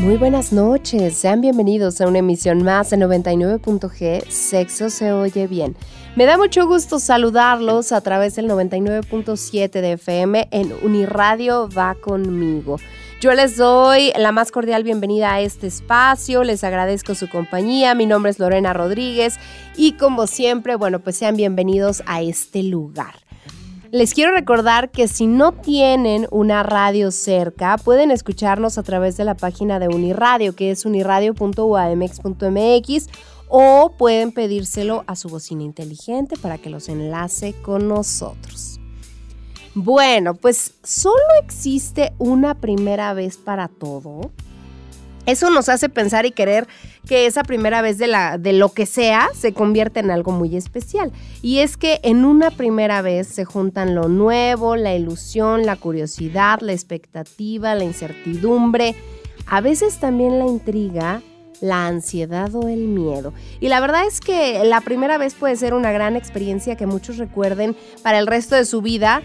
Muy buenas noches, sean bienvenidos a una emisión más de 99.g Sexo se oye bien. Me da mucho gusto saludarlos a través del 99.7 de FM en Uniradio Va conmigo. Yo les doy la más cordial bienvenida a este espacio, les agradezco su compañía, mi nombre es Lorena Rodríguez y como siempre, bueno, pues sean bienvenidos a este lugar. Les quiero recordar que si no tienen una radio cerca, pueden escucharnos a través de la página de Uniradio, que es uniradio.uamx.mx, o pueden pedírselo a su bocina inteligente para que los enlace con nosotros. Bueno, pues solo existe una primera vez para todo. Eso nos hace pensar y querer que esa primera vez de, la, de lo que sea se convierte en algo muy especial. Y es que en una primera vez se juntan lo nuevo, la ilusión, la curiosidad, la expectativa, la incertidumbre, a veces también la intriga, la ansiedad o el miedo. Y la verdad es que la primera vez puede ser una gran experiencia que muchos recuerden para el resto de su vida.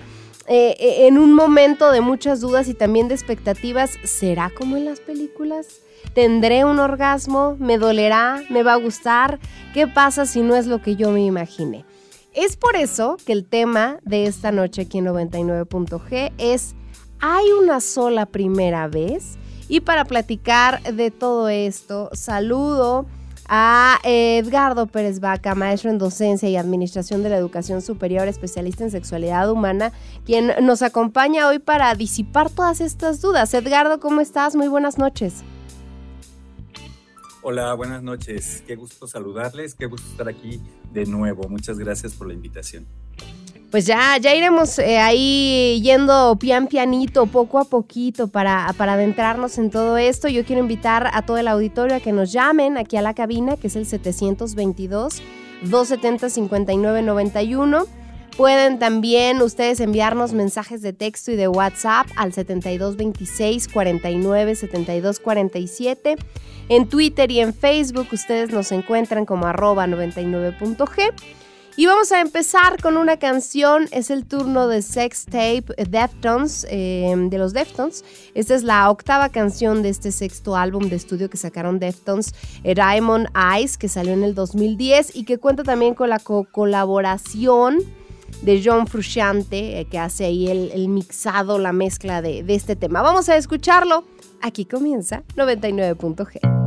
Eh, eh, en un momento de muchas dudas y también de expectativas, ¿será como en las películas? ¿Tendré un orgasmo? ¿Me dolerá? ¿Me va a gustar? ¿Qué pasa si no es lo que yo me imaginé? Es por eso que el tema de esta noche aquí en 99.g es ¿hay una sola primera vez? Y para platicar de todo esto, saludo a Edgardo Pérez Vaca, maestro en docencia y administración de la educación superior, especialista en sexualidad humana, quien nos acompaña hoy para disipar todas estas dudas. Edgardo, ¿cómo estás? Muy buenas noches. Hola, buenas noches. Qué gusto saludarles, qué gusto estar aquí de nuevo. Muchas gracias por la invitación. Pues ya, ya iremos eh, ahí yendo pian pianito, poco a poquito, para, para adentrarnos en todo esto. Yo quiero invitar a todo el auditorio a que nos llamen aquí a la cabina, que es el 722 270 5991. Pueden también ustedes enviarnos mensajes de texto y de WhatsApp al 7226 49 72 47. En Twitter y en Facebook ustedes nos encuentran como arroba 99.g. Y vamos a empezar con una canción, es el turno de Sex Tape Deftones, em, de los Deftones. Esta es la octava canción de este sexto álbum de estudio que sacaron Deftones, Diamond Eyes, que salió en el 2010 y que cuenta también con la colaboración de John Frusciante, eh, que hace ahí el, mixado, la mezcla de, de este tema. Vamos a escucharlo. Aquí comienza 99.g.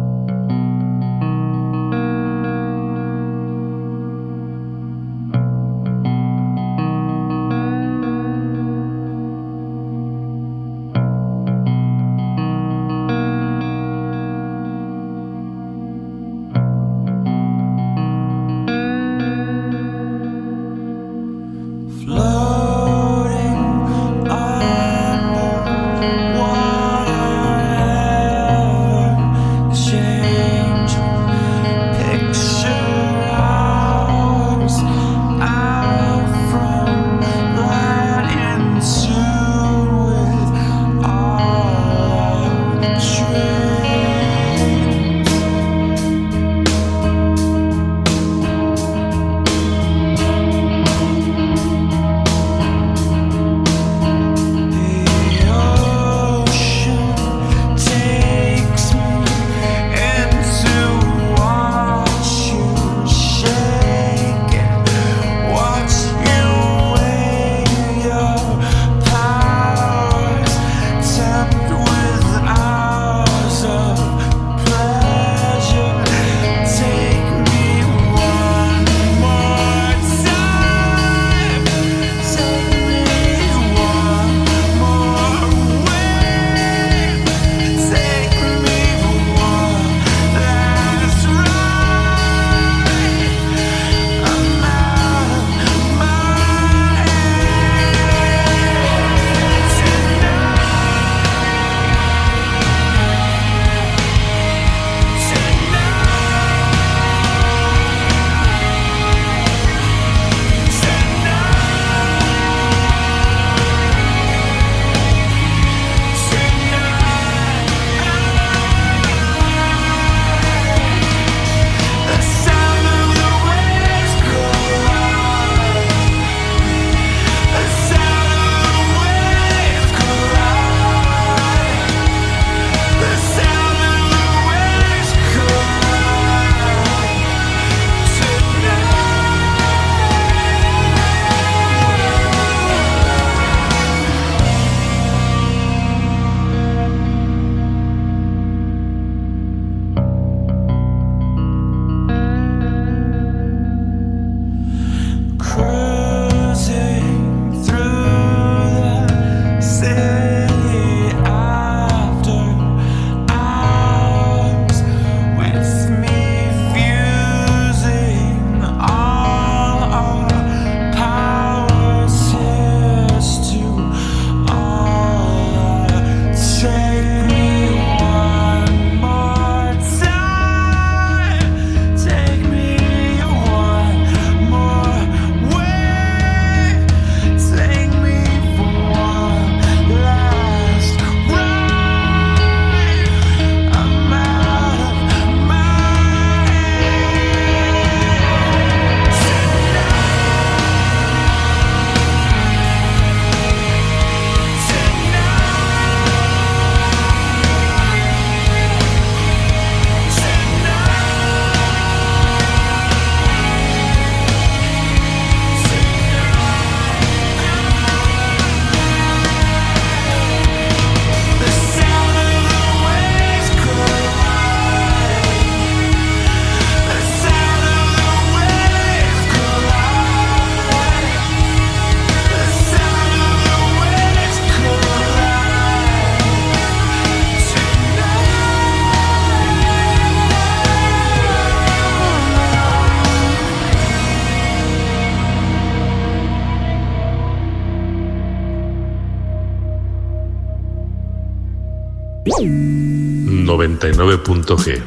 99.g.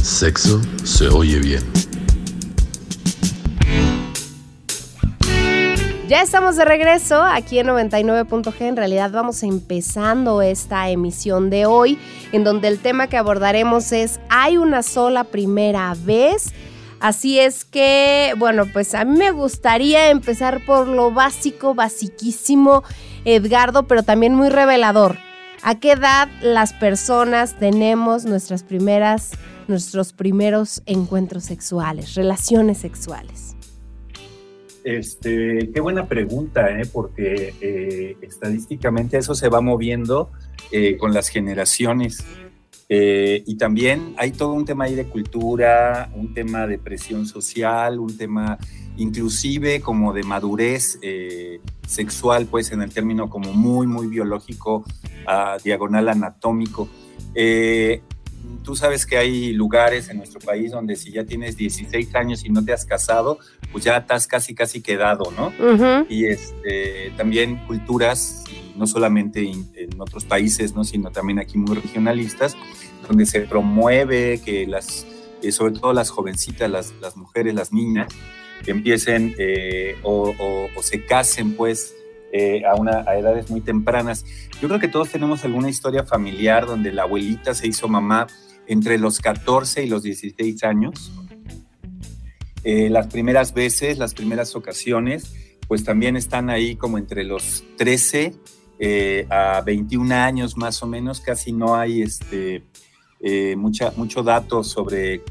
Sexo se oye bien. Ya estamos de regreso aquí en 99.g. En realidad vamos empezando esta emisión de hoy, en donde el tema que abordaremos es ¿hay una sola primera vez? Así es que, bueno, pues a mí me gustaría empezar por lo básico, basiquísimo, Edgardo, pero también muy revelador. ¿A qué edad las personas tenemos nuestras primeras, nuestros primeros encuentros sexuales, relaciones sexuales? Este, qué buena pregunta, ¿eh? porque eh, estadísticamente eso se va moviendo eh, con las generaciones. Eh, y también hay todo un tema ahí de cultura, un tema de presión social, un tema inclusive como de madurez sexual, pues en el término como muy, muy biológico, uh, diagonal anatómico tú sabes que hay lugares en nuestro país donde si ya tienes 16 años y no te has casado, pues ya estás casi, casi quedado, ¿no? Y este, también culturas, no solamente en otros países, ¿no? Sino también aquí muy regionalistas, donde se promueve que las, eh, sobre todo las jovencitas, las, las mujeres, las niñas, empiecen eh, o, se casen, pues, eh, a, una, a edades muy tempranas. Yo creo que todos tenemos alguna historia familiar donde la abuelita se hizo mamá entre los 14 y los 16 años. Eh, las primeras veces, las primeras ocasiones, pues también están ahí como entre los 13 eh, a 21 años más o menos, casi no hay este, eh, mucha, mucho dato sobre,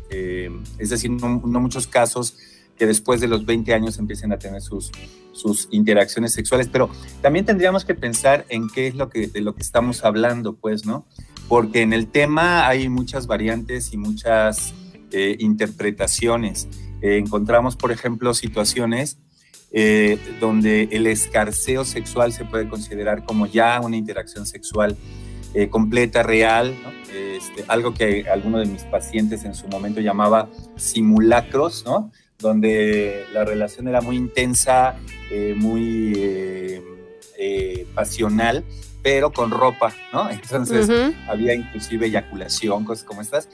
es decir, no, muchos casos que después de los 20 años empiecen a tener sus, sus interacciones sexuales, pero también tendríamos que pensar en qué es lo que, de lo que estamos hablando, pues, ¿no? porque en el tema hay muchas variantes y muchas eh, interpretaciones. Eh, encontramos, por ejemplo, situaciones eh, donde el escarceo sexual se puede considerar como ya una interacción sexual completa, real, este, algo que alguno de mis pacientes en su momento llamaba simulacros, ¿no? Donde la relación era muy intensa, muy pasional, pero con ropa, ¿no? Entonces había inclusive eyaculación, cosas como estas,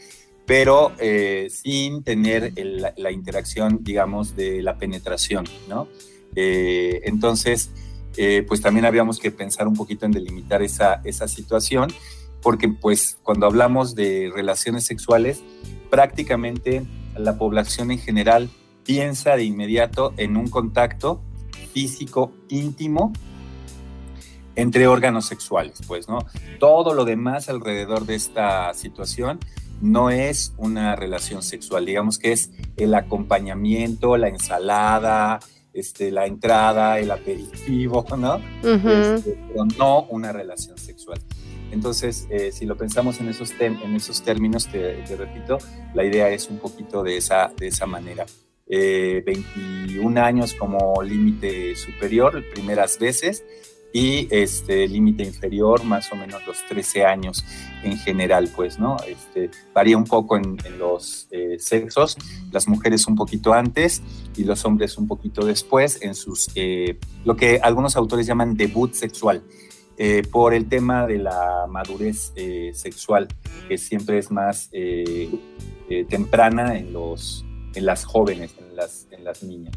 pero eh, sin tener la interacción, digamos, de la penetración, ¿no? Eh, entonces, eh, pues también habíamos que pensar un poquito en delimitar esa, esa situación, porque pues cuando hablamos de relaciones sexuales, prácticamente la población en general piensa de inmediato en un contacto físico íntimo entre órganos sexuales, pues, ¿no? Todo lo demás alrededor de esta situación no es una relación sexual, digamos que es el acompañamiento, la ensalada, este, la entrada, el aperitivo, ¿no? Este, pero no una relación sexual. Entonces, eh, si lo pensamos en esos, en esos términos, te, repito, la idea es un poquito de esa, de esa manera. 21 eh, años como límite superior, primeras veces, y este límite inferior más o menos los 13 años en general, pues, ¿no? Este, varía un poco en, los eh, sexos, las mujeres un poquito antes y los hombres un poquito después en sus, eh, lo que algunos autores llaman debut sexual, por el tema de la madurez sexual, que siempre es más temprana en, los, en las jóvenes, en las, en las niñas.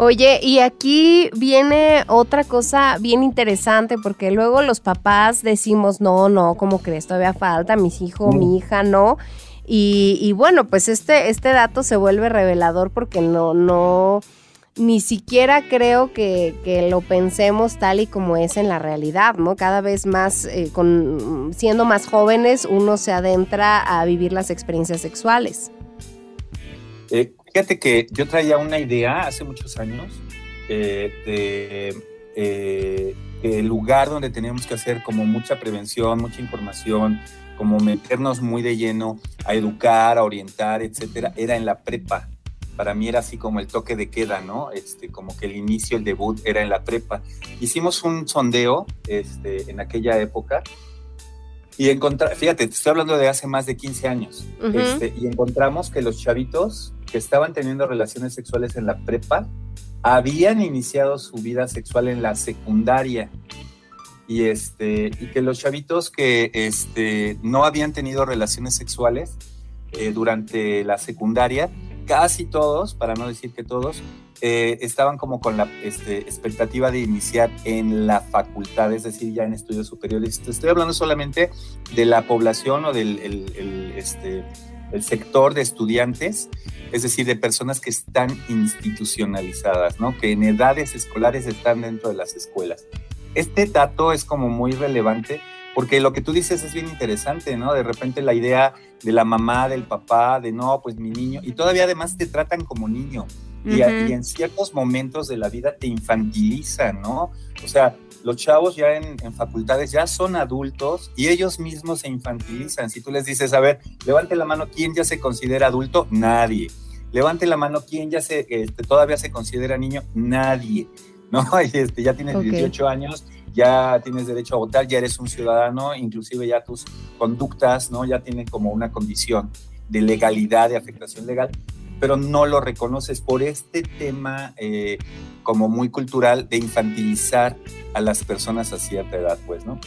Oye, y aquí viene otra cosa bien interesante porque luego los papás decimos, no, no, ¿cómo crees? Todavía falta, mis hijos, mi hija, no. Y, bueno, pues este, este dato se vuelve revelador porque no, no, ni siquiera creo que, lo pensemos tal y como es en la realidad, ¿no? Cada vez más, eh, con, siendo más jóvenes, uno se adentra a vivir las experiencias sexuales. Eh, Fíjate que yo traía una idea hace muchos años eh, de eh, el lugar donde teníamos que hacer como mucha prevención, mucha información, como meternos muy de lleno a educar, a orientar, etcétera, era en la prepa. Para mí era así como el toque de queda, ¿no? Este, como que el inicio, el debut era en la prepa. Hicimos un sondeo este, en aquella época y encontramos, fíjate, te estoy hablando de hace más de 15 años, este, y encontramos que los chavitos que estaban teniendo relaciones sexuales en la prepa habían iniciado su vida sexual en la secundaria. y, este, y que los chavitos que este, no habían tenido relaciones sexuales eh, durante la secundaria, casi todos, para no decir que todos, eh, estaban como con la este, expectativa de iniciar en la facultad, es decir, ya en estudios superiores. Estoy hablando solamente de la población o del el, este, sector de estudiantes, es decir, de personas que están institucionalizadas, ¿no? que en edades escolares están dentro de las escuelas. Este dato es como muy relevante porque lo que tú dices es bien interesante, ¿no? De repente la idea de la mamá, del papá, de no, pues mi niño, y todavía además te tratan como niño. Y, en ciertos momentos de la vida te infantilizan, ¿no? O sea, los chavos ya en, facultades ya son adultos y ellos mismos se infantilizan. Si tú les dices, a ver, levante la mano, ¿quién ya se considera adulto? Nadie. Levante la mano, ¿quién ya se, este, todavía se considera niño? Nadie. ¿No? Este, ya tienes 18 años ya tienes derecho a votar, ya eres un ciudadano, inclusive ya tus conductas, ¿no? Ya tienen como una condición de legalidad, de afectación legal, pero no lo reconoces por este tema eh, como muy cultural de infantilizar a las personas a cierta edad, pues, ¿no?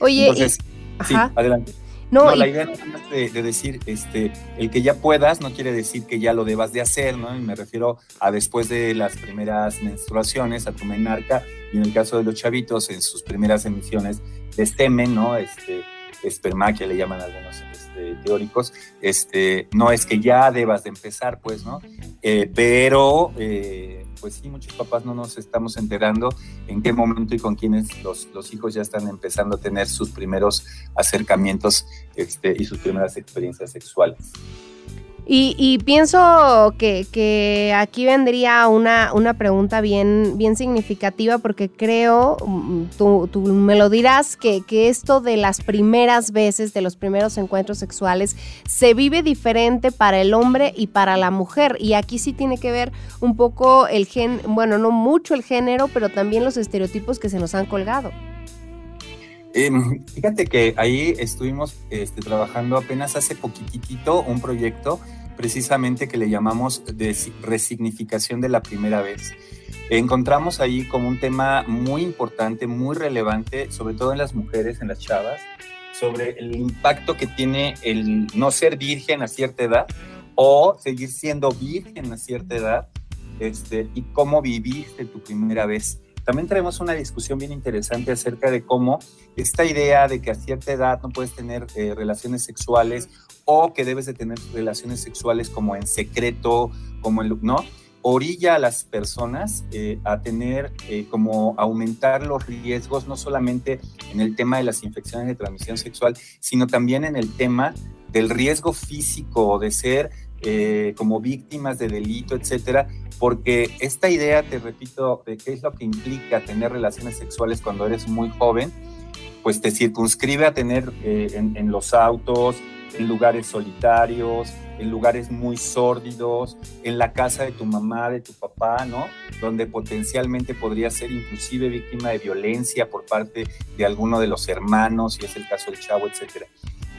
Oye, Entonces, sí, adelante. No, la idea es de, decir, este, el que ya puedas no quiere decir que ya lo debas de hacer, ¿no? Y me refiero a después de las primeras menstruaciones, a tu menarca, y en el caso de los chavitos, en sus primeras emisiones de estemen, ¿no? Este, espermaquia le llaman algunos este, teóricos, este, no es que ya debas de empezar, pues, ¿no? Eh, pero... Eh, pues sí, muchos papás no nos estamos enterando en qué momento y con quiénes los, los hijos ya están empezando a tener sus primeros acercamientos este, y sus primeras experiencias sexuales. Y, pienso que, aquí vendría una, una pregunta bien, bien significativa porque creo, mm, tú, me lo dirás, que, esto de las primeras veces, de los primeros encuentros sexuales, se vive diferente para el hombre y para la mujer. Y aquí sí tiene que ver un poco el gen, bueno, no mucho el género, pero también los estereotipos que se nos han colgado. Em, fíjate que ahí estuvimos este, trabajando apenas hace poquitito un proyecto precisamente que le llamamos de resignificación de la primera vez. Encontramos ahí como un tema muy importante, muy relevante, sobre todo en las mujeres, en las chavas, sobre el impacto que tiene el no ser virgen a cierta edad o seguir siendo virgen a cierta edad este, y cómo viviste tu primera vez. También tenemos una discusión bien interesante acerca de cómo esta idea de que a cierta edad no puedes tener eh, relaciones sexuales o que debes de tener relaciones sexuales como en secreto, como en, ¿no? orilla a las personas eh, a tener eh, como aumentar los riesgos, no solamente en el tema de las infecciones de transmisión sexual, sino también en el tema del riesgo físico de ser como víctimas de delito, etcétera, porque esta idea, te repito, de qué es lo que implica tener relaciones sexuales cuando eres muy joven, pues te circunscribe a tener eh, en, los autos, en lugares solitarios, en lugares muy sórdidos, en la casa de tu mamá, de tu papá, ¿no? Donde potencialmente podría ser inclusive víctima de violencia por parte de alguno de los hermanos, si es el caso del chavo, etcétera.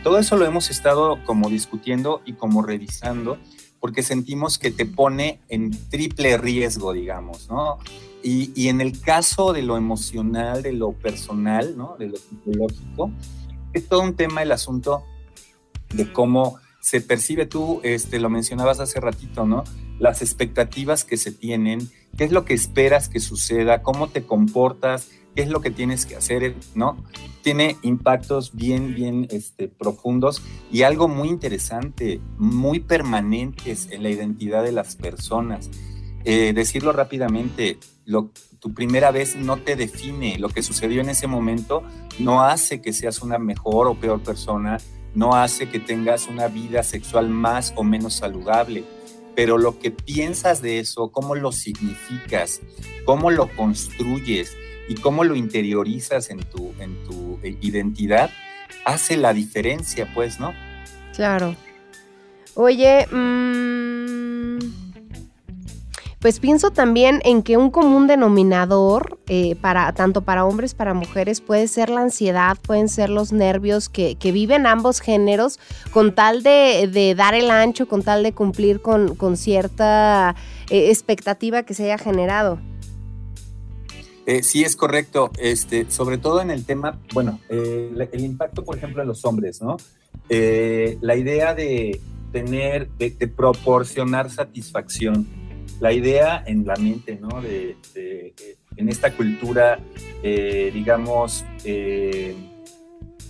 Todo eso lo hemos estado como discutiendo y como revisando porque sentimos que te pone en triple riesgo, digamos, ¿no? Y, en el caso de lo emocional, de lo personal, ¿no? De lo psicológico, es todo un tema el asunto de cómo se percibe tú, este, lo mencionabas hace ratito, ¿no? Las expectativas que se tienen, qué es lo que esperas que suceda, cómo te comportas, qué es lo que tienes que hacer, ¿no? Tiene impactos bien, bien este, profundos y algo muy interesante, muy permanentes en la identidad de las personas. Eh, decirlo rápidamente, lo, tu primera vez no te define, lo que sucedió en ese momento no hace que seas una mejor o peor persona, no hace que tengas una vida sexual más o menos saludable, pero lo que piensas de eso, cómo lo significas, cómo lo construyes, y cómo lo interiorizas en tu, en tu eh, identidad hace la diferencia, pues, ¿no? Claro. Oye, mm, pues pienso también en que un común denominador eh, para tanto para hombres para mujeres puede ser la ansiedad, pueden ser los nervios que, viven ambos géneros con tal de, dar el ancho, con tal de cumplir con, cierta eh, expectativa que se haya generado. Eh, sí, es correcto. Este, sobre todo en el tema, bueno, eh, el impacto, por ejemplo, en los hombres, ¿no? Eh, la idea de tener, de, proporcionar satisfacción, la idea en la mente, ¿no? De, en esta cultura, digamos,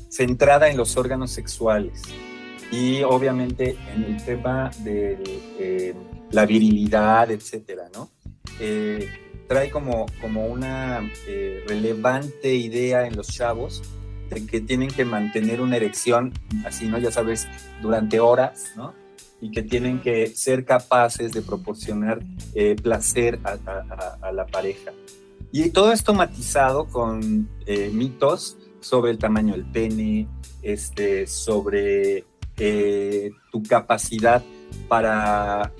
centrada en los órganos sexuales y obviamente en el tema de la virilidad, etcétera, ¿no? Trae como, como una eh, relevante idea en los chavos de que tienen que mantener una erección, así, ¿no? Ya sabes, durante horas, ¿no? Y que tienen que ser capaces de proporcionar eh, placer a, la pareja. Y todo esto matizado con eh, mitos sobre el tamaño del pene, este, sobre tu capacidad para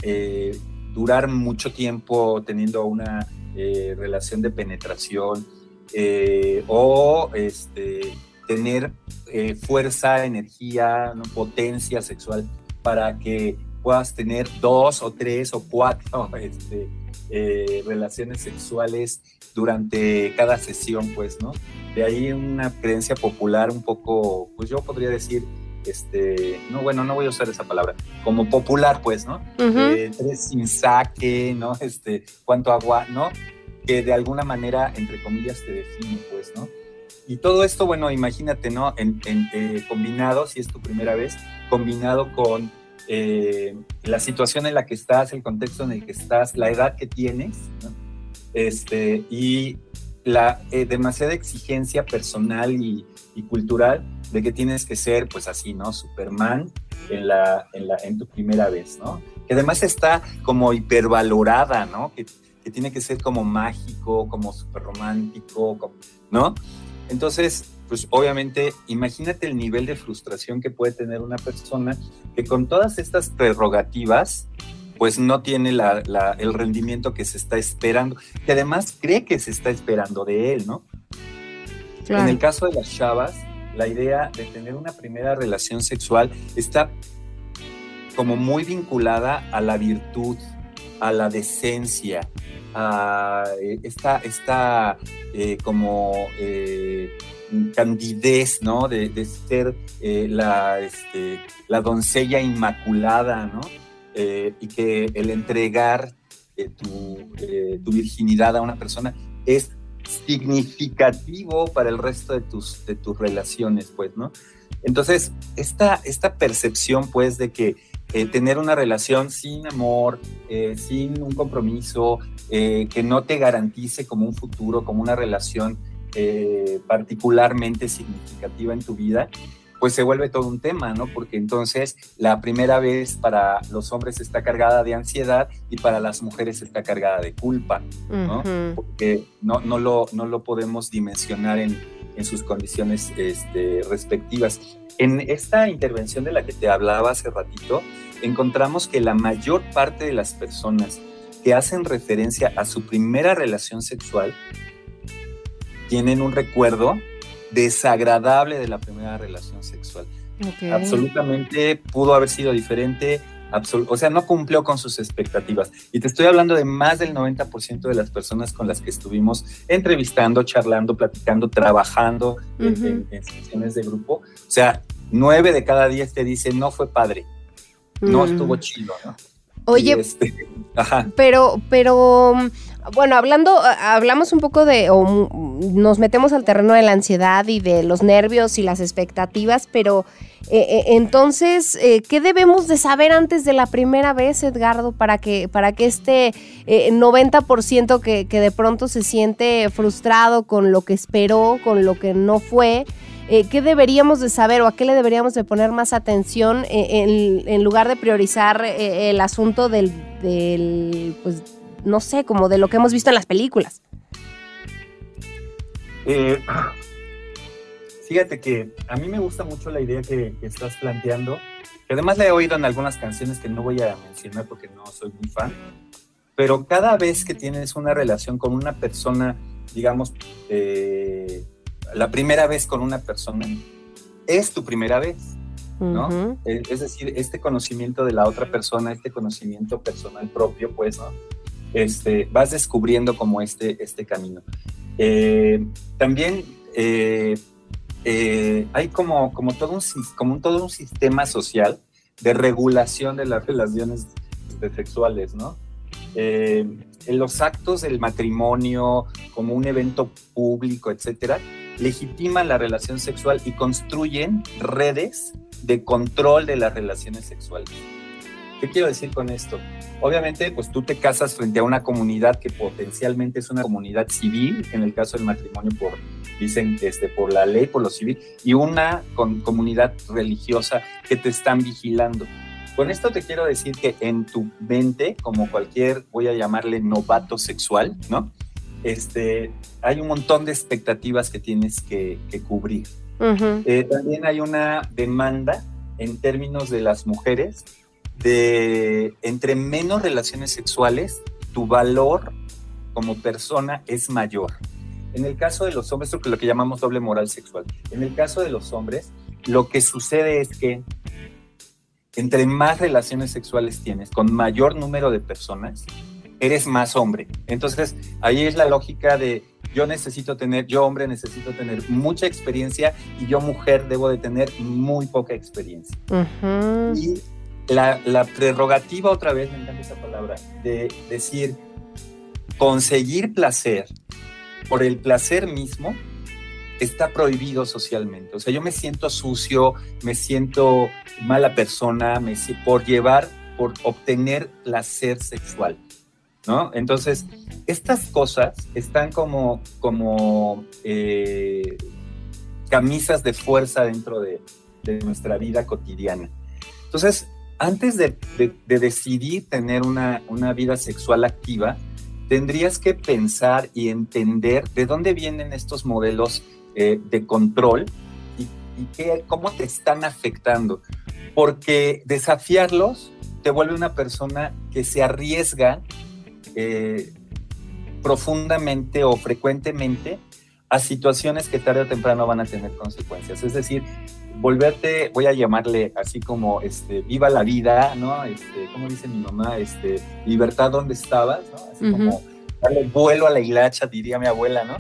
durar mucho tiempo teniendo una eh, relación de penetración eh, o este, tener eh, fuerza, energía, potencia sexual para que puedas tener dos o tres o cuatro este, relaciones sexuales durante cada sesión, pues, ¿no? De ahí una creencia popular un poco, pues yo podría decir, este, no, bueno, no voy a usar esa palabra, como popular, pues, ¿no? tres sin saque, ¿no? Este, cuánto agua, ¿no? Que de alguna manera, entre comillas, te define, pues, ¿no? Y todo esto, bueno, imagínate, ¿no? En, eh, combinado, si es tu primera vez, combinado con eh, la situación en la que estás, el contexto en el que estás, la edad que tienes, ¿no? Este, y la eh, demasiada exigencia personal y, cultural de que tienes que ser, pues así, ¿no? Superman en, la, en, la, en tu primera vez, ¿no? Que además está como hipervalorada, ¿no? Que, que tiene que ser como mágico, como súper romántico, ¿no? Entonces, pues obviamente, imagínate el nivel de frustración que puede tener una persona que con todas estas prerrogativas, pues no tiene el rendimiento que se está esperando, que además cree que se está esperando de él, ¿no? En el caso de las chavas, la idea de tener una primera relación sexual está como muy vinculada a la virtud, a la decencia, a eh, esta, esta eh, como eh, candidez, ¿no? De, ser la, este, la doncella inmaculada, ¿no? Y que el entregar tu, tu, virginidad a una persona es significativo para el resto de tus, de tus relaciones, pues, ¿no? Entonces, esta, esta percepción, pues, de que eh, tener una relación sin amor, eh, sin un compromiso, eh, que no te garantice como un futuro, como una relación particularmente significativa en tu vida, pues se vuelve todo un tema, ¿no? Porque entonces la primera vez para los hombres está cargada de ansiedad y para las mujeres está cargada de culpa, ¿no? Porque no, no, lo, no lo podemos dimensionar en, en sus condiciones este, respectivas. En esta intervención de la que te hablaba hace ratito, encontramos que la mayor parte de las personas que hacen referencia a su primera relación sexual tienen un recuerdo desagradable de la primera relación sexual. Absolutamente pudo haber sido diferente, o sea, no cumplió con sus expectativas. Y te estoy hablando de más del 90% de las personas con las que estuvimos entrevistando, charlando, platicando, trabajando en, sesiones de grupo. O sea, nueve de cada diez te dicen, no fue padre, no mm. estuvo chido, ¿no? Oye, este, pero, pero, bueno, hablando, hablamos un poco de, o nos metemos al terreno de la ansiedad y de los nervios y las expectativas, pero eh, eh, entonces, eh, ¿qué debemos de saber antes de la primera vez, Edgardo, para que, para que este 90% que, que de pronto se siente frustrado con lo que esperó, con lo que no fue, eh, ¿qué deberíamos de saber o a qué le deberíamos de poner más atención eh, en, lugar de priorizar eh, el asunto del, pues, no sé, como de lo que hemos visto en las películas? fíjate que a mí me gusta mucho la idea que, que estás planteando, que además la he oído en algunas canciones que no voy a mencionar porque no soy muy fan, pero cada vez que tienes una relación con una persona, digamos, eh, la primera vez con una persona es tu primera vez, ¿no? Es decir, este conocimiento de la otra persona, este conocimiento personal propio, pues, ¿no? Este, vas descubriendo como este, este camino. Eh, también eh, eh, hay como, como, todo un, como todo un sistema social de regulación de las relaciones sexuales, ¿no? en los actos del matrimonio, como un evento público, etcétera, legitiman la relación sexual y construyen redes de control de las relaciones sexuales. ¿Qué quiero decir con esto? Obviamente, pues tú te casas frente a una comunidad que potencialmente es una comunidad civil, en el caso del matrimonio por, dicen, este, por la ley, por lo civil, y una comunidad religiosa que te están vigilando. Con esto te quiero decir que en tu mente, como cualquier, voy a llamarle novato sexual, ¿no? Este, hay un montón de expectativas que tienes que, cubrir. Eh, también hay una demanda en términos de las mujeres de entre menos relaciones sexuales, tu valor como persona es mayor. En el caso de los hombres, lo que llamamos doble moral sexual. En el caso de los hombres, lo que sucede es que entre más relaciones sexuales tienes, con mayor número de personas, eres más hombre. Entonces, ahí es la lógica de yo necesito tener, yo hombre necesito tener mucha experiencia y yo mujer debo de tener muy poca experiencia. Y la, prerrogativa, otra vez, me encanta esa palabra, de decir, conseguir placer por el placer mismo está prohibido socialmente. O sea, yo me siento sucio, me siento mala persona, me, por llevar, por obtener placer sexual. ¿No? Entonces, estas cosas están como, como eh, camisas de fuerza dentro de, de nuestra vida cotidiana. Entonces, antes de, decidir tener una, vida sexual activa, tendrías que pensar y entender de dónde vienen estos modelos eh, de control y, cómo te están afectando. Porque desafiarlos te vuelve una persona que se arriesga eh, profundamente o frecuentemente a situaciones que tarde o temprano van a tener consecuencias. Es decir, volverte, voy a llamarle así como, este, viva la vida, ¿no? Este, como dice mi mamá, este, libertad donde estabas, ¿no? Así como darle vuelo a la hilacha, diría mi abuela, ¿no?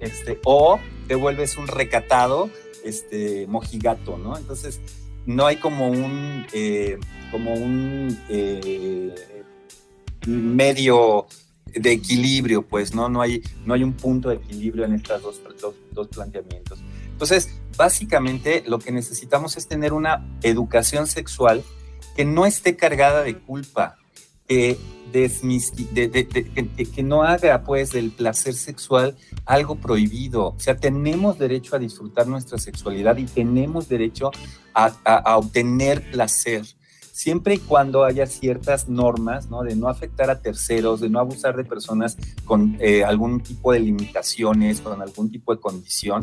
Este, o te vuelves un recatado, este, mojigato, ¿no? Entonces, no hay como un, eh, como un eh, medio de equilibrio, pues, ¿no? No hay, no hay un punto de equilibrio en estos dos, dos, dos planteamientos. Entonces, básicamente lo que necesitamos es tener una educación sexual que no esté cargada de culpa, que, que, no haga pues del placer sexual algo prohibido. O sea, tenemos derecho a disfrutar nuestra sexualidad y tenemos derecho a, obtener placer siempre y cuando haya ciertas normas, ¿no? De no afectar a terceros, de no abusar de personas con eh, algún tipo de limitaciones, con algún tipo de condición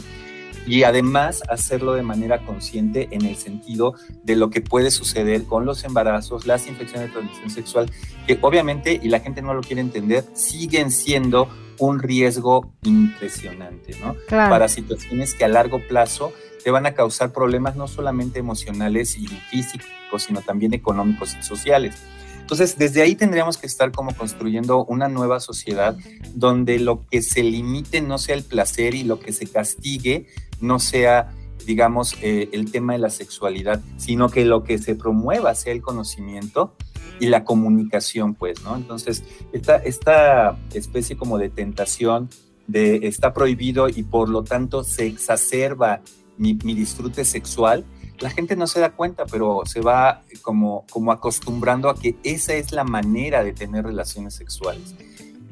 y además hacerlo de manera consciente en el sentido de lo que puede suceder con los embarazos, las infecciones de transmisión sexual, que obviamente, y la gente no lo quiere entender, siguen siendo un riesgo impresionante, ¿no? Para situaciones que a largo plazo te van a causar problemas no solamente emocionales y físicos, sino también económicos y sociales. Entonces, desde ahí tendríamos que estar como construyendo una nueva sociedad donde lo que se limite no sea el placer y lo que se castigue no sea, digamos, eh, el tema de la sexualidad, sino que lo que se promueva sea el conocimiento y la comunicación, pues, ¿no? Entonces, esta, esta especie como de tentación de está prohibido y por lo tanto se exacerba mi, disfrute sexual, la gente no se da cuenta, pero se va como, como acostumbrando a que esa es la manera de tener relaciones sexuales.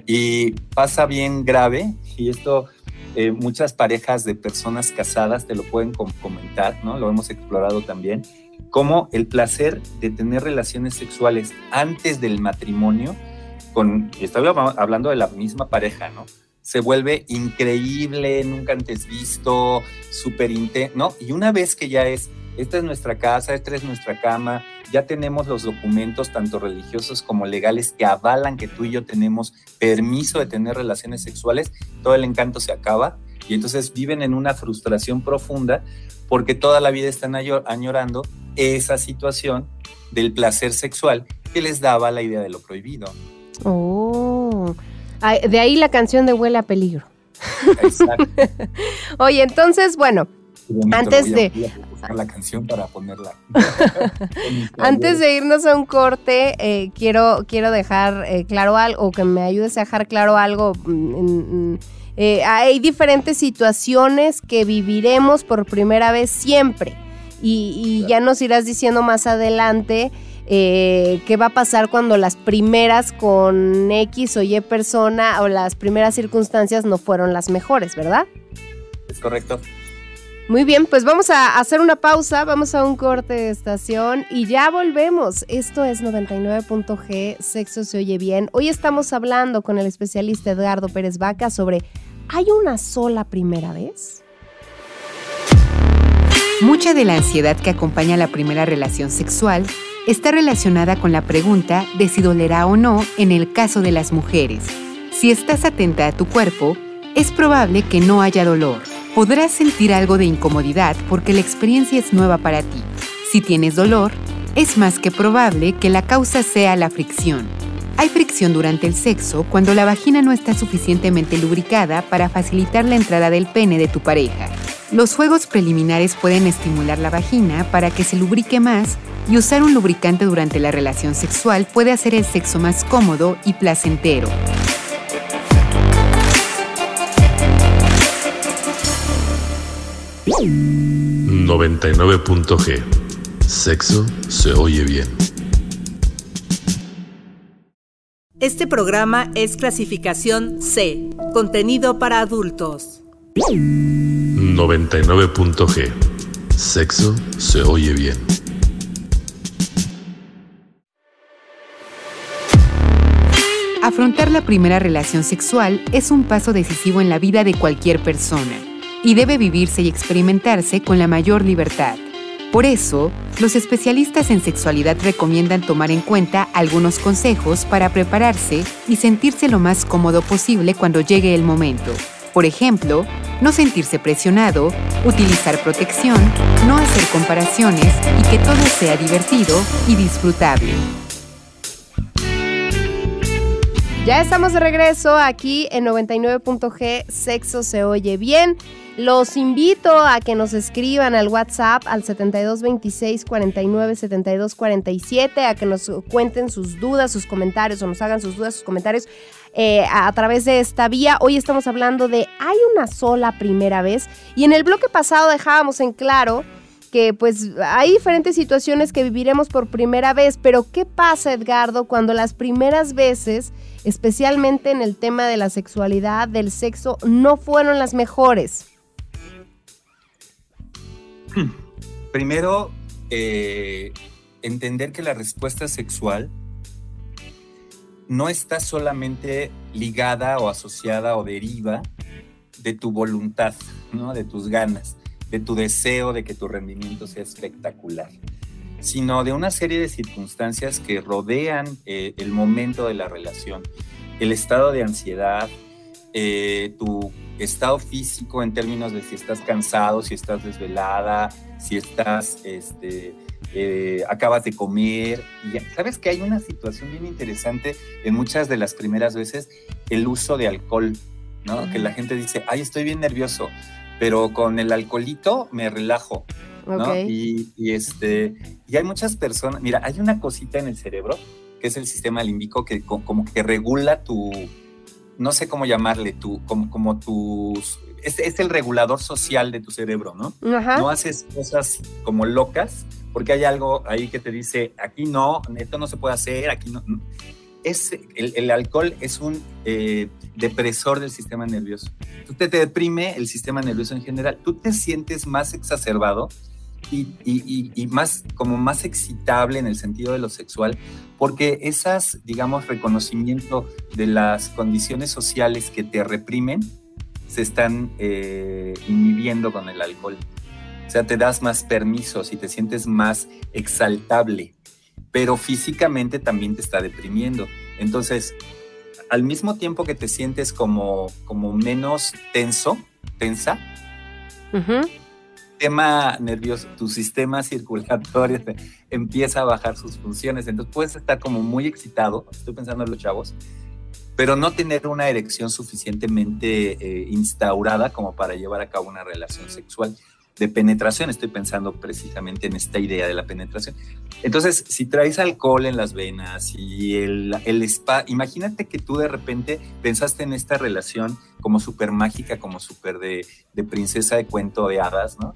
Y pasa bien grave, y esto eh, muchas parejas de personas casadas te lo pueden comentar, ¿no? Lo hemos explorado también, como el placer de tener relaciones sexuales antes del matrimonio, con, estoy hablando de la misma pareja, ¿no? Se vuelve increíble, nunca antes visto, súper intenso, ¿no? Y una vez que ya es esta es nuestra casa, esta es nuestra cama, ya tenemos los documentos tanto religiosos como legales que avalan que tú y yo tenemos permiso de tener relaciones sexuales, todo el encanto se acaba y entonces viven en una frustración profunda porque toda la vida están añorando esa situación del placer sexual que les daba la idea de lo prohibido. Oh, de ahí la canción de Huele a peligro. Exacto. Oye, entonces, bueno, antes de la canción para ponerla. Antes de irnos a un corte, eh, quiero, quiero dejar eh, claro algo, o que me ayudes a dejar claro algo. Mm, eh, hay diferentes situaciones que viviremos por primera vez siempre. Y, ya nos irás diciendo más adelante qué va a pasar cuando las primeras con X o Y persona o las primeras circunstancias no fueron las mejores, ¿verdad? Es correcto. Muy bien, pues vamos a hacer una pausa, vamos a un corte de estación y ya volvemos. Esto es 99.g, Sexo se oye bien. Hoy estamos hablando con el especialista Edgardo Pérez Vaca sobre ¿hay una sola primera vez? Mucha de la ansiedad que acompaña la primera relación sexual está relacionada con la pregunta de si dolerá o no en el caso de las mujeres. Si estás atenta a tu cuerpo, es probable que no haya dolor podrás sentir algo de incomodidad porque la experiencia es nueva para ti. Si tienes dolor, es más que probable que la causa sea la fricción. Hay fricción durante el sexo cuando la vagina no está suficientemente lubricada para facilitar la entrada del pene de tu pareja. Los juegos preliminares pueden estimular la vagina para que se lubrique más y usar un lubricante durante la relación sexual puede hacer el sexo más cómodo y placentero. 99.g. Sexo se oye bien. Este programa es clasificación C, contenido para adultos. 99.g. Sexo se oye bien. Afrontar la primera relación sexual es un paso decisivo en la vida de cualquier persona y debe vivirse y experimentarse con la mayor libertad. Por eso, los especialistas en sexualidad recomiendan tomar en cuenta algunos consejos para prepararse y sentirse lo más cómodo posible cuando llegue el momento. Por ejemplo, no sentirse presionado, utilizar protección, no hacer comparaciones y que todo sea divertido y disfrutable. Ya estamos de regreso aquí en 99.g, Sexo se oye bien. Los invito a que nos escriban al WhatsApp al 7226 49 72 47, a que nos cuenten sus dudas, sus comentarios o nos hagan sus dudas, sus comentarios eh, a, a, través de esta vía. Hoy estamos hablando de hay una sola primera vez y en el bloque pasado dejábamos en claro que pues hay diferentes situaciones que viviremos por primera vez, pero ¿qué pasa Edgardo cuando las primeras veces, especialmente en el tema de la sexualidad, del sexo, no fueron las mejores? Primero, eh, entender que la respuesta sexual no está solamente ligada o asociada o deriva de tu voluntad, ¿no? de tus ganas de tu deseo de que tu rendimiento sea espectacular, sino de una serie de circunstancias que rodean eh, el momento de la relación, el estado de ansiedad, eh, tu estado físico en términos de si estás cansado, si estás desvelada, si estás, este, eh, acabas de comer. Y sabes que hay una situación bien interesante en muchas de las primeras veces, el uso de alcohol, ¿no? Que la gente dice, ay, estoy bien nervioso pero con el alcoholito me relajo. ¿No? Y, este, y hay muchas personas, mira, hay una cosita en el cerebro que es el sistema límbico que como que regula tu, no sé cómo llamarle, tu, como, como tus, es, es el regulador social de tu cerebro, ¿no? No haces cosas como locas porque hay algo ahí que te dice, aquí no, esto no se puede hacer, aquí no es, el, alcohol es un eh, depresor del sistema nervioso. Tú te, deprime el sistema nervioso en general. Tú te sientes más exacerbado y, más, como más excitable en el sentido de lo sexual, porque esas, digamos, reconocimiento de las condiciones sociales que te reprimen se están eh, inhibiendo con el alcohol. O sea, te das más permisos y te sientes más exaltable pero físicamente también te está deprimiendo. Entonces, al mismo tiempo que te sientes como, como menos tenso, tensa, tema nervioso, tu sistema circulatorio empieza a bajar sus funciones. Entonces puedes estar como muy excitado, estoy pensando en los chavos, pero no tener una erección suficientemente eh, instaurada como para llevar a cabo una relación sexual de penetración. Estoy pensando precisamente en esta idea de la penetración. Entonces, si traes alcohol en las venas y el, el spa, imagínate que tú de repente pensaste en esta relación como súper mágica, como súper de, de princesa de cuento de hadas, ¿no?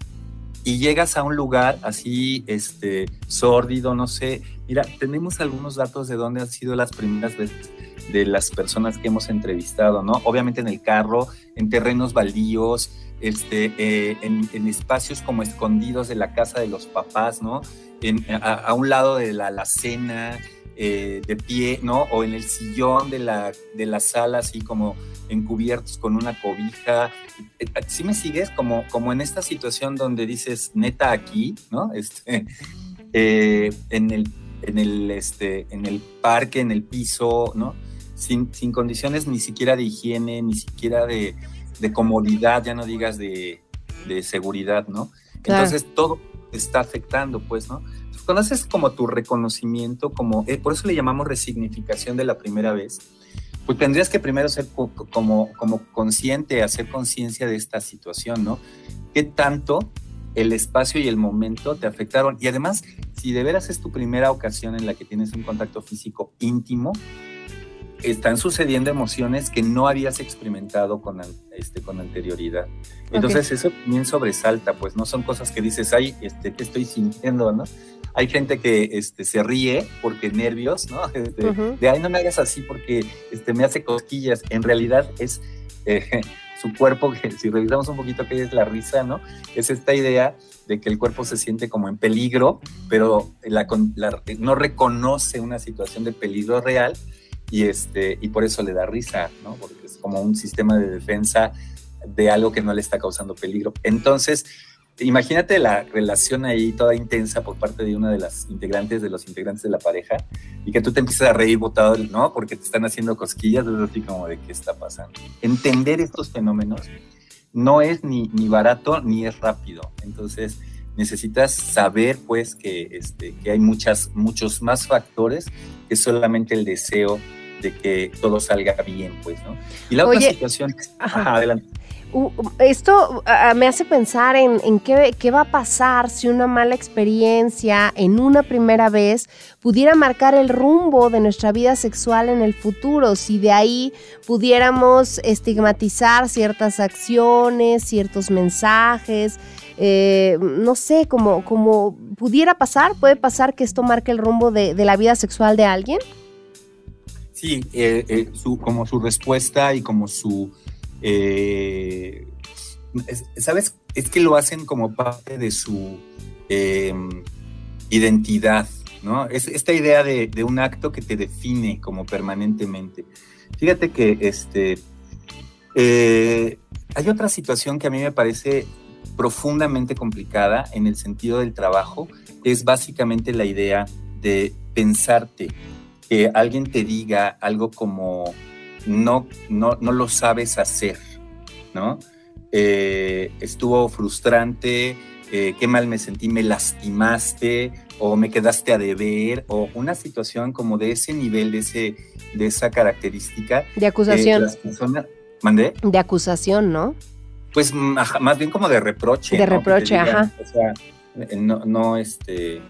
Y llegas a un lugar así, este, sórdido, no sé. Mira, tenemos algunos datos de dónde han sido las primeras veces de las personas que hemos entrevistado, ¿no? Obviamente en el carro, en terrenos baldíos, este, eh, en, espacios como escondidos de la casa de los papás, ¿no? A, un lado de la alacena, eh, de pie, ¿no? O en el sillón de la, de la sala, así como encubiertos con una cobija. Si me sigues? Como, como en esta situación donde dices, neta aquí, ¿no? Este, eh, en, el, en, el, este, en el parque, en el piso, ¿no? Sin, sin condiciones ni siquiera de higiene, ni siquiera de, de comodidad, ya no digas de, de seguridad, ¿no? Entonces todo está afectando, pues, ¿no? Conoces como tu reconocimiento, como, eh, por eso le llamamos resignificación de la primera vez, pues tendrías que primero ser como, como consciente, hacer conciencia de esta situación, ¿no? ¿Qué tanto el espacio y el momento te afectaron? Y además, si de veras es tu primera ocasión en la que tienes un contacto físico íntimo, están sucediendo emociones que no habías experimentado con, este, con anterioridad. Entonces eso también sobresalta, pues no son cosas que dices, ay, este, ¿qué estoy sintiendo, no? Hay gente que este, se ríe porque nervios, ¿no? Este, de, ay, no me hagas así porque este, me hace cosquillas. En realidad es eh, su cuerpo, que si revisamos un poquito qué es la risa, ¿no? Es esta idea de que el cuerpo se siente como en peligro, pero la, no reconoce una situación de peligro real y, este, y por eso le da risa, ¿no? Porque es como un sistema de defensa de algo que no le está causando peligro. Entonces, imagínate la relación ahí toda intensa por parte de una de las integrantes, de los integrantes de la pareja, y que tú te empieces a reír botado, ¿no? Porque te están haciendo cosquillas, es así como de qué está pasando. Entender estos fenómenos no es ni, ni barato ni es rápido. Entonces, necesitas saber, pues, que, este, que hay muchas, muchos más factores que solamente el deseo de que todo salga bien, pues, ¿no? Y la otra situación, ajá, adelante. Esto me hace pensar en, qué, qué, va a pasar si una mala experiencia en una primera vez pudiera marcar el rumbo de nuestra vida sexual en el futuro, si de ahí pudiéramos estigmatizar ciertas acciones, ciertos mensajes, eh, no sé, como, como pudiera pasar, puede pasar que esto marque el rumbo de, de la vida sexual de alguien. Sí, eh, eh, como su respuesta y como su... Eh, ¿Sabes? Es que lo hacen como parte de su em, identidad, ¿no? Es esta idea de, un acto que te define como permanentemente. Fíjate que este, hay otra situación que a mí me parece profundamente complicada en el sentido del trabajo, que es básicamente la idea de pensarte que alguien te diga algo como no, no, no lo sabes hacer, ¿no? Eh, estuvo frustrante, eh, qué mal me sentí, me lastimaste o me quedaste a deber o una situación como de ese nivel, de, ese, de esa característica. De acusación. ¿Mandé? De acusación, ¿no? Pues más bien como de reproche. De reproche, ajá. O sea, no, no, este,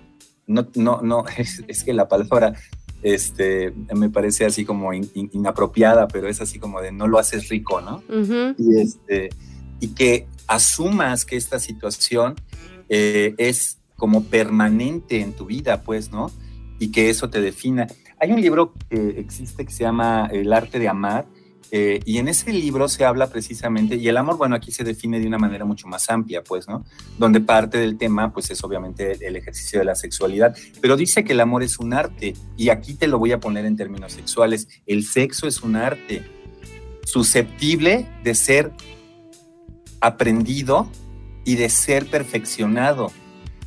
no, no, no, es que la palabra este, me parece así como inapropiada, pero es así como de no lo haces rico, ¿no? y, este, y que asumas que esta situación eh, es como permanente en tu vida, pues, ¿no? Y que eso te defina. Hay un libro que existe que se llama El arte de amar, eh, y en ese libro se habla precisamente, y el amor, bueno, aquí se define de una manera mucho más amplia, pues, ¿no? Donde parte del tema, pues, es obviamente el ejercicio de la sexualidad, pero dice que el amor es un arte, y aquí te lo voy a poner en términos sexuales, el sexo es un arte susceptible de ser aprendido y de ser perfeccionado,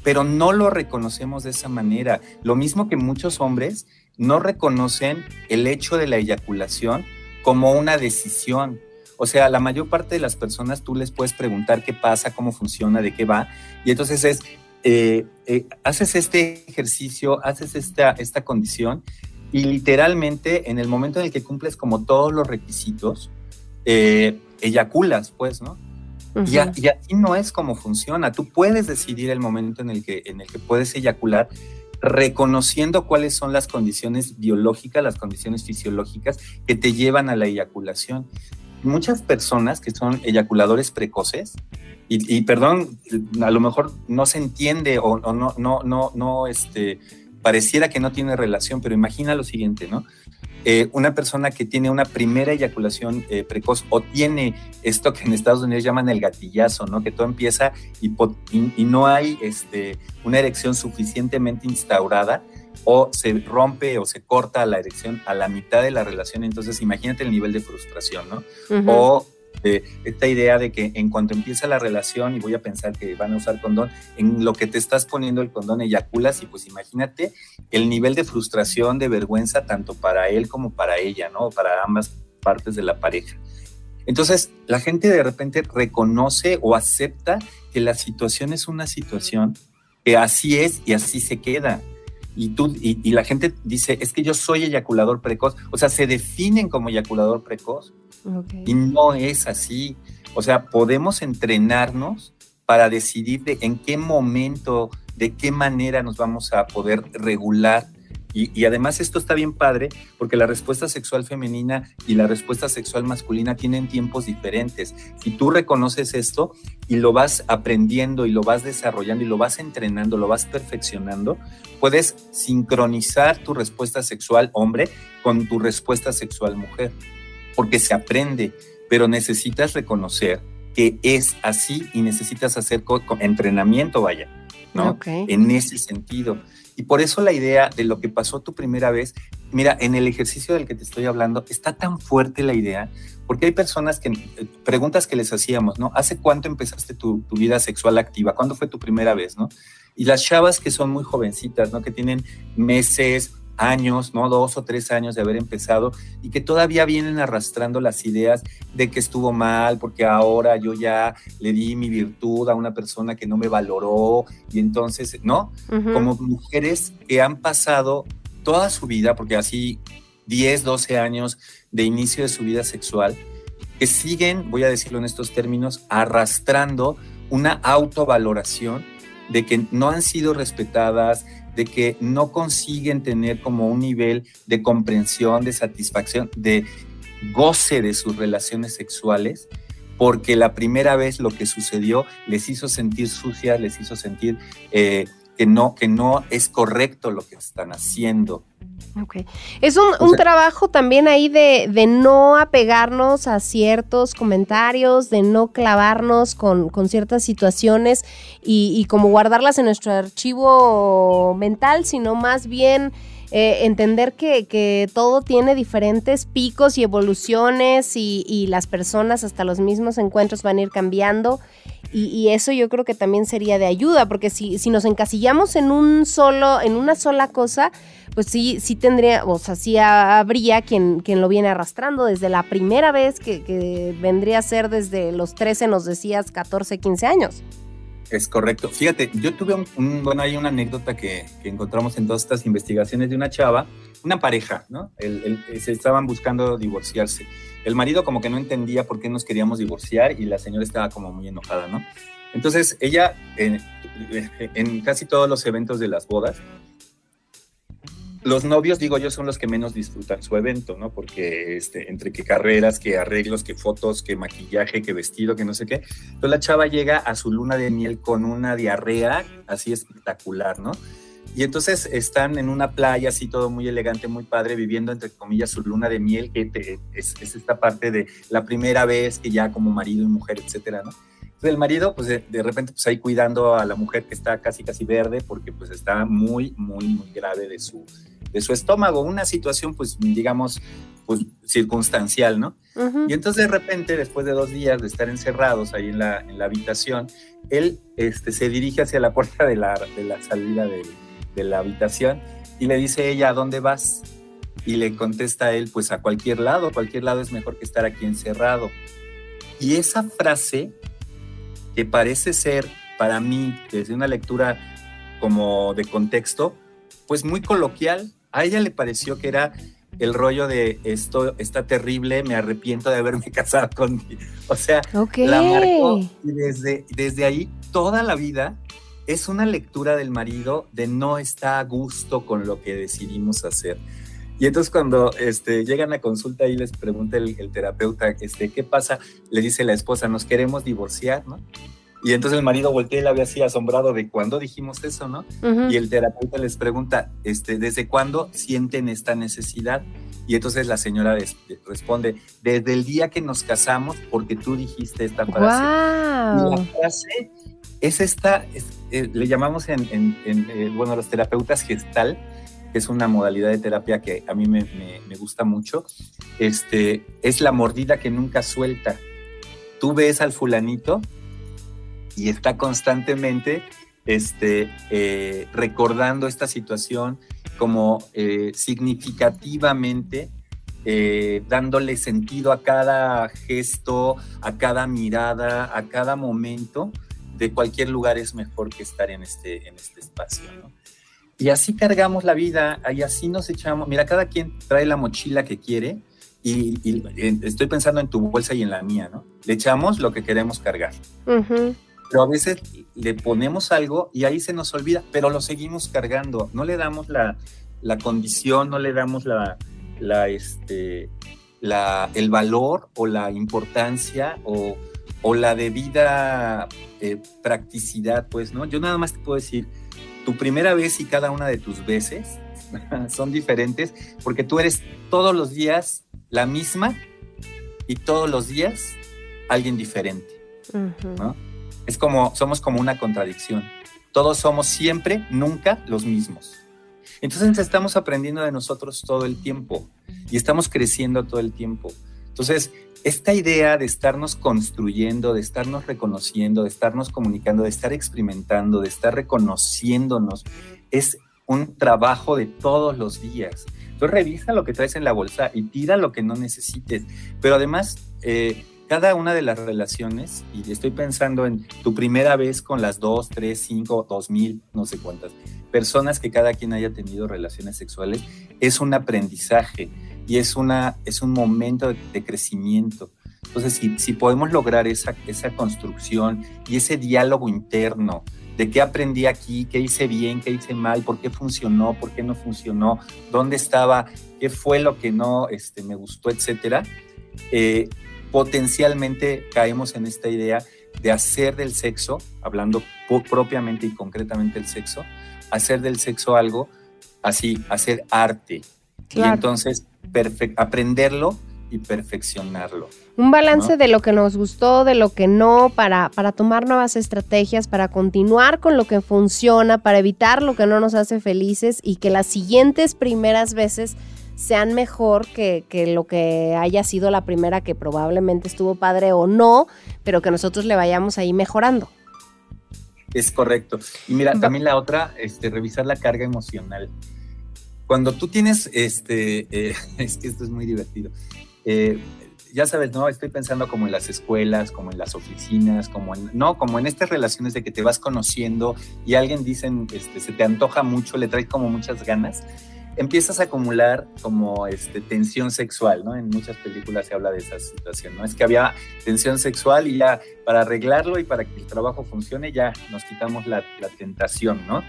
pero no lo reconocemos de esa manera. Lo mismo que muchos hombres no reconocen el hecho de la eyaculación como una decisión. O sea, la mayor parte de las personas tú les puedes preguntar qué pasa, cómo funciona, de qué va, y entonces es, eh, eh, haces este ejercicio, haces esta, esta condición y literalmente en el momento en el que cumples como todos los requisitos, eh, eyaculas, pues, ¿no? y, así no es como funciona. Tú puedes decidir el momento en el que, en el que puedes eyacular reconociendo cuáles son las condiciones biológicas, las condiciones fisiológicas que te llevan a la eyaculación. Muchas personas que son eyaculadores precoces, y, perdón, a lo mejor no se entiende o, o no, no, no, no, este, pareciera que no tiene relación, pero imagina lo siguiente, ¿no? Eh, una persona que tiene una primera eyaculación eh, precoz o tiene esto que en Estados Unidos llaman el gatillazo, ¿no? Que todo empieza y, y, no hay este, una erección suficientemente instaurada o se rompe o se corta la erección a la mitad de la relación, entonces imagínate el nivel de frustración, ¿no? O esta idea de que en cuanto empieza la relación y voy a pensar que van a usar condón, en lo que te estás poniendo el condón eyaculas y pues imagínate el nivel de frustración, de vergüenza, tanto para él como para ella, ¿no? Para ambas partes de la pareja. Entonces, la gente de repente reconoce o acepta que la situación es una situación que así es y así se queda. Y, tú, y la gente dice, es que yo soy eyaculador precoz, o sea, se definen como eyaculador precoz y no es así. O sea, podemos entrenarnos para decidir de en qué momento, de qué manera nos vamos a poder regular. Y, además esto está bien padre porque la respuesta sexual femenina y la respuesta sexual masculina tienen tiempos diferentes. Si tú reconoces esto y lo vas aprendiendo y lo vas desarrollando y lo vas entrenando, lo vas perfeccionando, puedes sincronizar tu respuesta sexual hombre con tu respuesta sexual mujer porque se aprende, pero necesitas reconocer que es así y necesitas hacer entrenamiento, vaya, ¿no? En ese sentido. Y por eso la idea de lo que pasó tu primera vez, mira, en el ejercicio del que te estoy hablando, está tan fuerte la idea, porque hay personas que, eh, preguntas que les hacíamos, ¿no? ¿Hace cuánto empezaste tu, tu vida sexual activa? ¿Cuándo fue tu primera vez, no? Y las chavas que son muy jovencitas, ¿no? Que tienen meses, años, ¿no? Dos o tres años de haber empezado y que todavía vienen arrastrando las ideas de que estuvo mal porque ahora yo ya le di mi virtud a una persona que no me valoró y entonces, ¿no? Como mujeres que han pasado toda su vida, porque así 10, 12 años de inicio de su vida sexual, que siguen, voy a decirlo en estos términos, arrastrando una autovaloración de que no han sido respetadas, de que no consiguen tener como un nivel de comprensión, de satisfacción, de goce de sus relaciones sexuales, porque la primera vez lo que sucedió les hizo sentir sucias, les hizo sentir eh, que, no, que no es correcto lo que están haciendo. Ok. Es un, trabajo también ahí de, no apegarnos a ciertos comentarios, de no clavarnos con, ciertas situaciones y, como guardarlas en nuestro archivo mental, sino más bien eh, entender que, todo tiene diferentes picos y evoluciones y, y las personas hasta los mismos encuentros van a ir cambiando y, eso yo creo que también sería de ayuda, porque si, si nos encasillamos en un solo, en una sola cosa, pues sí, sí tendría, o sea, sí habría quien, quien lo viene arrastrando desde la primera vez que, vendría a ser desde los 13, nos decías, 14, 15 años. Es correcto. Fíjate, yo tuve un, bueno, hay una anécdota que, encontramos en todas estas investigaciones de una chava, una pareja, ¿no? se estaban buscando divorciarse el marido como que no entendía por qué nos queríamos divorciar y la señora estaba como muy enojada, ¿no? Entonces ella, en, casi todos los eventos de las bodas, los novios, digo yo, son los que menos disfrutan su evento, ¿no? Porque este, entre que carreras, que arreglos, que fotos, que maquillaje, que vestido, que no sé qué. Entonces la chava llega a su luna de miel con una diarrea así espectacular, ¿no? Y entonces están en una playa así todo muy elegante, muy padre, viviendo entre comillas su luna de miel, que es, esta parte de la primera vez que ya como marido y mujer, etcétera, ¿no? Entonces el marido, pues de, repente, pues ahí cuidando a la mujer que está casi casi verde, porque pues está muy, muy, muy grave de su, de su estómago, una situación pues digamos, pues circunstancial, ¿no? Y entonces de repente, después de dos días de estar encerrados ahí en la, en la habitación, él este, se dirige hacia la puerta de la, de la salida del de la habitación y le dice ella, ¿a dónde vas? Y le contesta él, pues a cualquier lado, cualquier lado es mejor que estar aquí encerrado. Y esa frase, que parece ser para mí, desde una lectura como de contexto, pues muy coloquial, A ella le pareció que era el rollo de esto está terrible, me arrepiento de haberme casado contigo. O sea, la marcó y desde, desde ahí toda la vida es una lectura del marido de no está a gusto con lo que decidimos hacer. Y entonces cuando este, llegan a consulta y les pregunta el, terapeuta, este, ¿qué pasa? Le dice la esposa, nos queremos divorciar, ¿no? Y entonces el marido voltea y la ve así asombrado de cuándo dijimos eso, ¿no? Y el terapeuta les pregunta, este, ¿desde cuándo sienten esta necesidad? Y entonces la señora responde, desde el día que nos casamos, porque tú dijiste esta frase. Y la frase es esta, eh, le llamamos en, eh, bueno, los terapeutas gestal, que es una modalidad de terapia que a mí me, gusta mucho, este, es la mordida que nunca suelta. Tú ves al fulanito y está constantemente este, eh, recordando esta situación como eh, significativamente dándole sentido a cada gesto, a cada mirada, a cada momento. De cualquier lugar es mejor que estar en este, en este espacio. Y así cargamos la vida, y así nos echamos. Mira, cada quien trae la mochila que quiere y, estoy pensando en tu bolsa y en la mía, ¿no? Le echamos lo que queremos cargar. Pero a veces le ponemos algo y ahí se nos olvida, pero lo seguimos cargando. No le damos la, condición, no le damos la, la, este, la, el valor o la importancia o, o la debida eh, practicidad, pues, ¿no? Yo nada más te puedo decir, tu primera vez y cada una de tus veces son diferentes porque tú eres todos los días la misma y todos los días alguien diferente. Es como, somos como una contradicción. Todos somos siempre, nunca los mismos. Entonces estamos aprendiendo de nosotros todo el tiempo y estamos creciendo todo el tiempo. Entonces, esta idea de estarnos construyendo, de estarnos reconociendo, de estarnos comunicando, de estar experimentando, de estar reconociéndonos, es un trabajo de todos los días. Entonces revisa lo que traes en la bolsa y tira lo que no necesites. Pero además, eh, cada una de las relaciones, y estoy pensando en tu primera vez con las dos, tres, cinco, dos mil, no sé cuántas personas que cada quien haya tenido relaciones sexuales, es un aprendizaje y es, una, es un momento de, crecimiento. Entonces, si, si, podemos lograr esa, esa construcción y ese diálogo interno de qué aprendí aquí, qué hice bien, qué hice mal, por qué funcionó, por qué no funcionó, dónde estaba, qué fue lo que no este, me gustó, etcétera, eh, potencialmente caemos en esta idea de hacer del sexo, hablando propiamente y concretamente del sexo, hacer del sexo algo así, hacer arte. Y entonces aprenderlo y perfeccionarlo. Un balance de lo que nos gustó, de lo que no, para, para tomar nuevas estrategias, para continuar con lo que funciona, para evitar lo que no nos hace felices y que las siguientes primeras veces sean mejor que, que, lo que haya sido la primera que probablemente estuvo padre o no, pero que nosotros le vayamos ahí mejorando. Es correcto. Y mira, también la otra, este, revisar la carga emocional cuando tú tienes, este, eh, es que esto es muy divertido. Eh, ya sabes, ¿no? Estoy pensando como en las escuelas, como en las oficinas, como en, no, como en estas relaciones de que te vas conociendo y alguien dicen, este, se te antoja mucho, le trae como muchas ganas, empiezas a acumular como este, tensión sexual, ¿no? En muchas películas se habla de esa situación, ¿no? Es que había tensión sexual y ya para arreglarlo y para que el trabajo funcione ya nos quitamos la, la tentación, ¿no?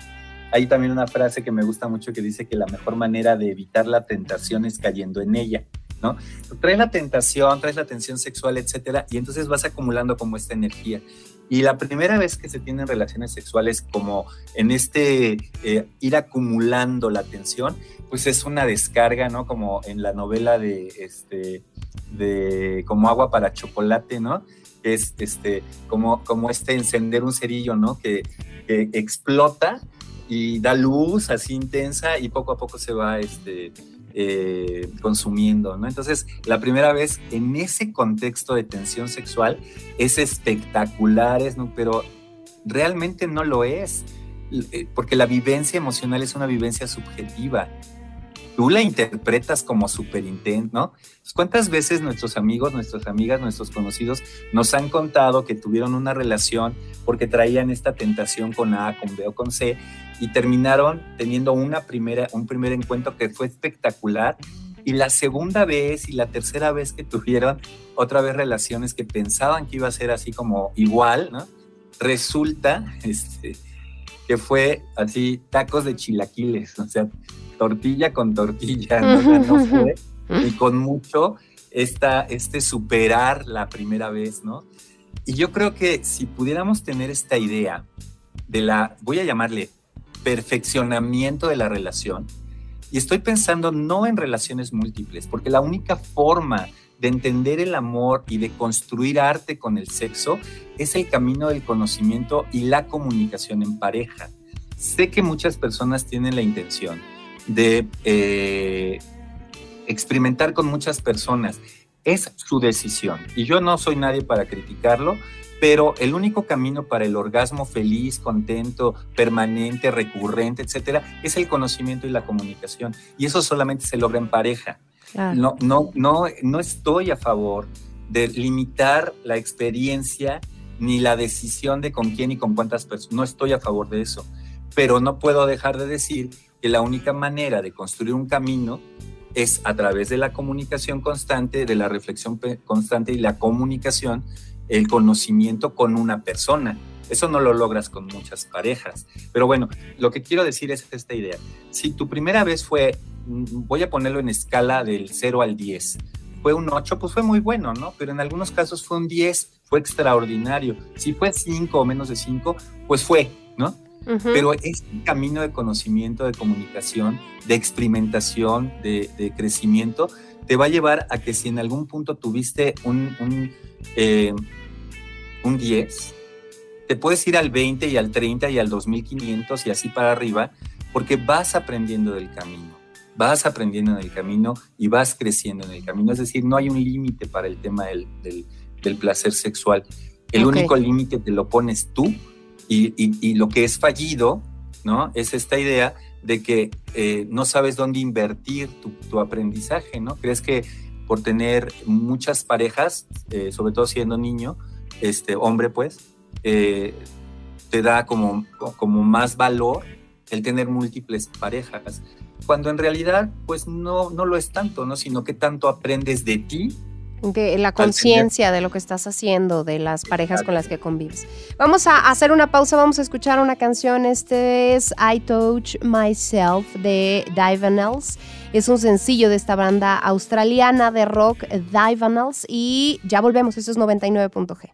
Hay también una frase que me gusta mucho que dice que la mejor manera de evitar la tentación es cayendo en ella, ¿no? Traes la tentación, traes la tensión sexual, etcétera, y entonces vas acumulando como esta energía. Y la primera vez que se tienen relaciones sexuales como en este eh, ir acumulando la tensión, pues es una descarga, ¿no? Como en la novela de, este, de como agua para chocolate, ¿no? Es este, como, como este encender un cerillo, ¿no? Que, que explota y da luz así intensa y poco a poco se va este, eh, consumiendo, ¿no? Entonces, la primera vez en ese contexto de tensión sexual es espectacular, ¿no? pero realmente no lo es, eh, porque la vivencia emocional es una vivencia subjetiva. Tú la interpretas como súper intenso, ¿no? Pues, ¿Cuántas veces nuestros amigos, nuestras amigas, nuestros conocidos nos han contado que tuvieron una relación porque traían esta tentación con A, con B o con C y terminaron teniendo una primera, un primer encuentro que fue espectacular y la segunda vez y la tercera vez que tuvieron otra vez relaciones que pensaban que iba a ser así como igual, ¿no? Resulta este, que fue así tacos de chilaquiles, o sea, tortilla con tortilla, ¿no? fue, y con mucho esta, este superar la primera vez, ¿no? Y yo creo que si pudiéramos tener esta idea de la, voy a llamarle perfeccionamiento de la relación, y estoy pensando no en relaciones múltiples, porque la única forma de entender el amor y de construir arte con el sexo es el camino del conocimiento y la comunicación en pareja. Sé que muchas personas tienen la intención de eh, experimentar con muchas personas. Es su decisión y yo no soy nadie para criticarlo, pero el único camino para el orgasmo feliz, contento, permanente, recurrente, etcétera, es el conocimiento y la comunicación. Y eso solamente se logra en pareja. No, no, no, no estoy a favor de limitar la experiencia ni la decisión de con quién y con cuántas personas. No estoy a favor de eso. Pero no puedo dejar de decir que la única manera de construir un camino es a través de la comunicación constante, de la reflexión constante y la comunicación el conocimiento con una persona. Eso no lo logras con muchas parejas. Pero bueno, lo que quiero decir es esta idea. Si tu primera vez fue, voy a ponerlo en escala del 0 al 10, fue un 8, pues fue muy bueno, ¿no? Pero en algunos casos fue un 10, fue extraordinario. Si fue 5 o menos de 5, pues fue, ¿no? Pero este camino de conocimiento, de comunicación, de experimentación, de, crecimiento, te va a llevar a que si en algún punto tuviste un, un eh, un 10, te puedes ir al 20 y al 30 y al 2500 y así para arriba, porque vas aprendiendo del camino, vas aprendiendo en el camino y vas creciendo en el camino. Es decir, no hay un límite para el tema del, placer sexual. El único límite te lo pones tú y, lo que es fallido, ¿no? Es esta idea de que eh, no sabes dónde invertir tu, aprendizaje, ¿no? Crees que por tener muchas parejas, eh, sobre todo siendo niño, este hombre, pues, eh, te da como, como más valor el tener múltiples parejas, cuando en realidad, pues no, no lo es tanto, ¿no? Sino que tanto aprendes de ti de la conciencia de lo que estás haciendo, de las parejas con las que convives. Vamos a hacer una pausa, vamos a escuchar una canción. Este es I Touch Myself de Divanels. Es un sencillo de esta banda australiana de rock, Divanels. Y ya volvemos, eso es 99.g.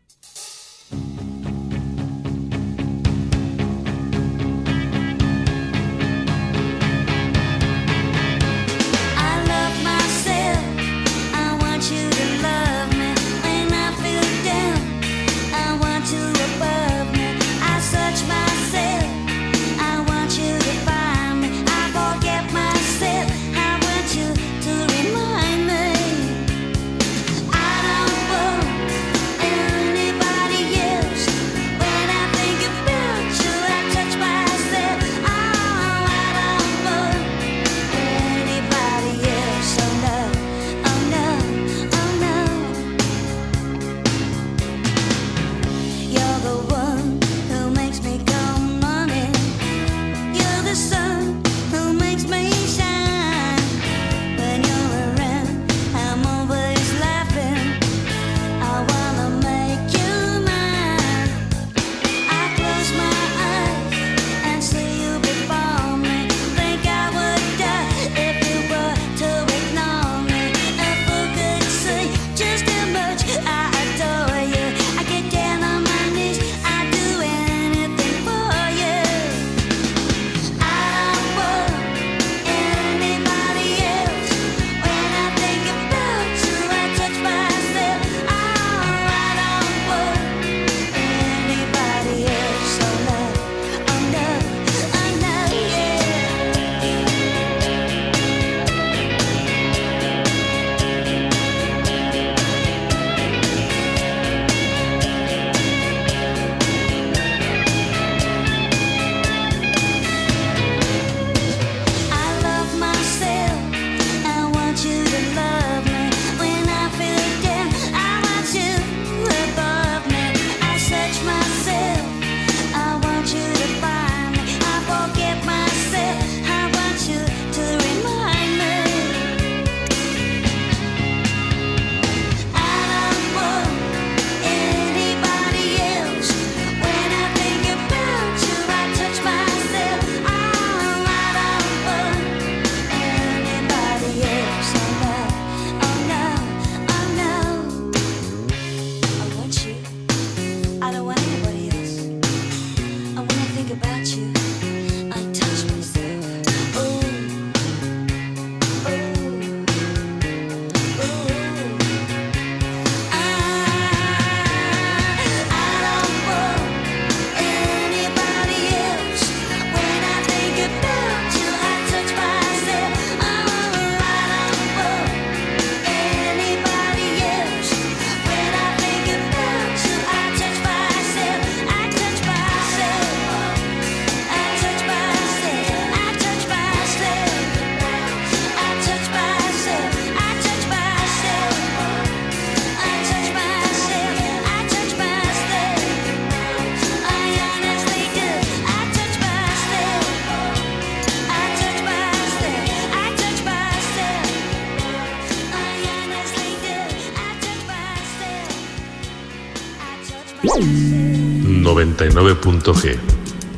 99.g.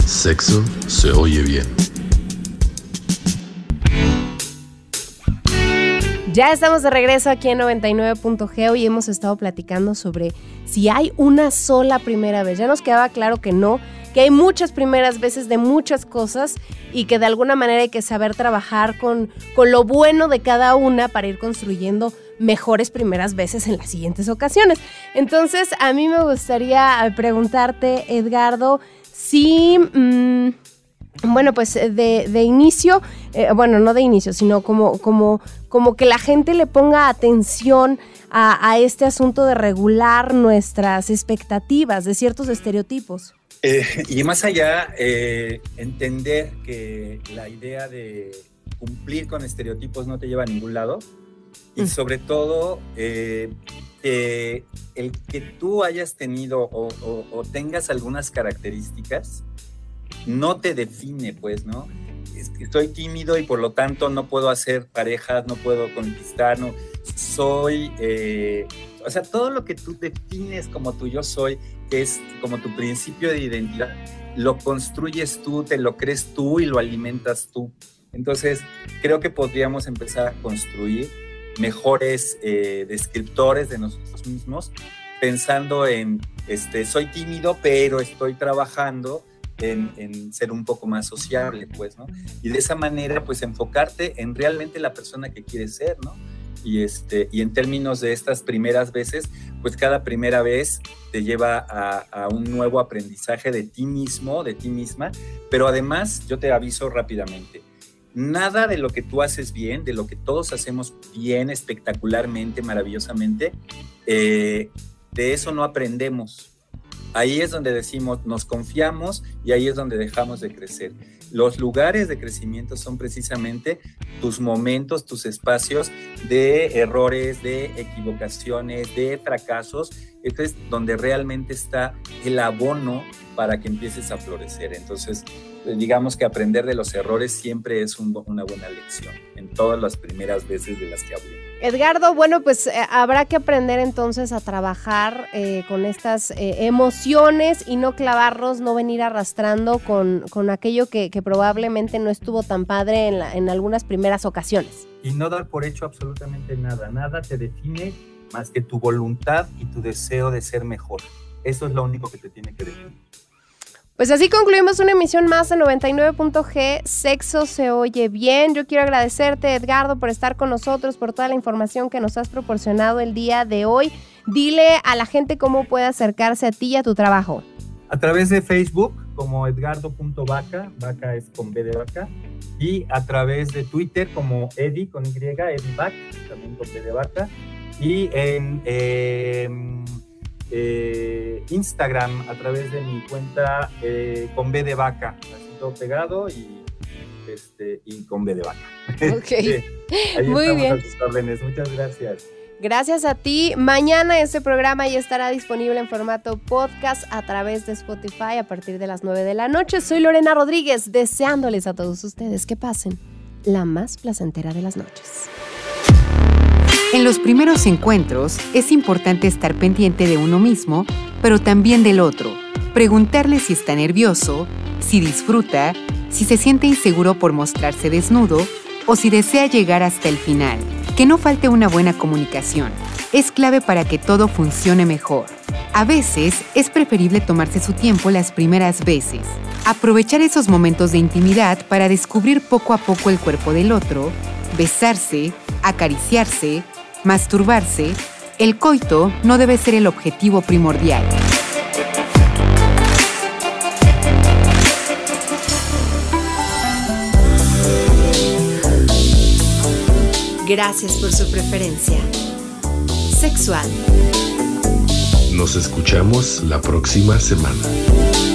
Sexo se oye bien. Ya estamos de regreso aquí en 99.g. Hoy hemos estado platicando sobre si hay una sola primera vez. Ya nos quedaba claro que no, que hay muchas primeras veces de muchas cosas y que de alguna manera hay que saber trabajar con, con lo bueno de cada una para ir construyendo mejores primeras veces en las siguientes ocasiones. Entonces, a mí me gustaría eh, preguntarte, Edgardo, si... Mm, bueno, pues eh, de, inicio, eh, bueno, no de inicio, sino como, como, como que la gente le ponga atención a, este asunto de regular nuestras expectativas de ciertos estereotipos. y más allá, entender que la idea de cumplir con estereotipos no te lleva a ningún lado, y sobre todo eh, el que tú hayas tenido o, tengas algunas características no te define, pues, ¿no? Es que soy tímido y por lo tanto no puedo hacer parejas, no puedo conquistar, no. Soy, eh, o sea, todo lo que tú defines como tu yo soy, que es como tu principio de identidad, lo construyes tú, te lo crees tú y lo alimentas tú. Entonces, creo que podríamos empezar a construir mejores eh, descriptores de nosotros mismos, pensando en, este, soy tímido, pero estoy trabajando en, ser un poco más sociable, pues, ¿no? Y de esa manera, pues, enfocarte en realmente la persona que quieres ser, ¿no? Y, este, y en términos de estas primeras veces, pues cada primera vez te lleva a, un nuevo aprendizaje de ti mismo, de ti misma, pero además yo te aviso rápidamente, nada de lo que tú haces bien, de lo que todos hacemos bien, espectacularmente, maravillosamente, eh, de eso no aprendemos. Ahí es donde decimos, nos confiamos y ahí es donde dejamos de crecer. Los lugares de crecimiento son precisamente tus momentos, tus espacios de errores, de equivocaciones, de fracasos. Este es donde realmente está el abono para que empieces a florecer. Entonces, digamos que aprender de los errores siempre es una buena lección en todas las primeras veces de las que hablé. Edgardo, bueno, pues eh, habrá que aprender entonces a trabajar eh, con estas eh, emociones y no clavarnos, no venir arrastrando con, con aquello que, probablemente no estuvo tan padre en, en algunas primeras ocasiones. Y no dar por hecho absolutamente nada, nada te define más que tu voluntad y tu deseo de ser mejor. Eso es lo único que te tiene que definir. Pues así concluimos una emisión más de 99.g. Sexo se oye bien. Yo quiero agradecerte, Edgardo, por estar con nosotros, por toda la información que nos has proporcionado el día de hoy. Dile a la gente cómo puede acercarse a ti y a tu trabajo. A través de Facebook, como edgardo.vaca, vaca es con B de vaca, y a través de Twitter, como Eddie con Y, Eddie Back, también con B de vaca, y en. Em, eh, Instagram a través de mi cuenta eh, con B de vaca, así todo pegado y, este, y con B de vaca. Ok. Muy bien. Muchas gracias. Gracias a ti. Mañana este programa ya estará disponible en formato podcast a través de Spotify a partir de las 9 de la noche. Soy Lorena Rodríguez, deseándoles a todos ustedes que pasen la más placentera de las noches. En los primeros encuentros es importante estar pendiente de uno mismo, pero también del otro. Preguntarle si está nervioso, si disfruta, si se siente inseguro por mostrarse desnudo o si desea llegar hasta el final. Que no falte una buena comunicación. Es clave para que todo funcione mejor. A veces es preferible tomarse su tiempo las primeras veces. Aprovechar esos momentos de intimidad para descubrir poco a poco el cuerpo del otro, besarse, acariciarse, masturbarse, el coito no debe ser el objetivo primordial. Gracias por su preferencia. Sexual. Nos escuchamos la próxima semana.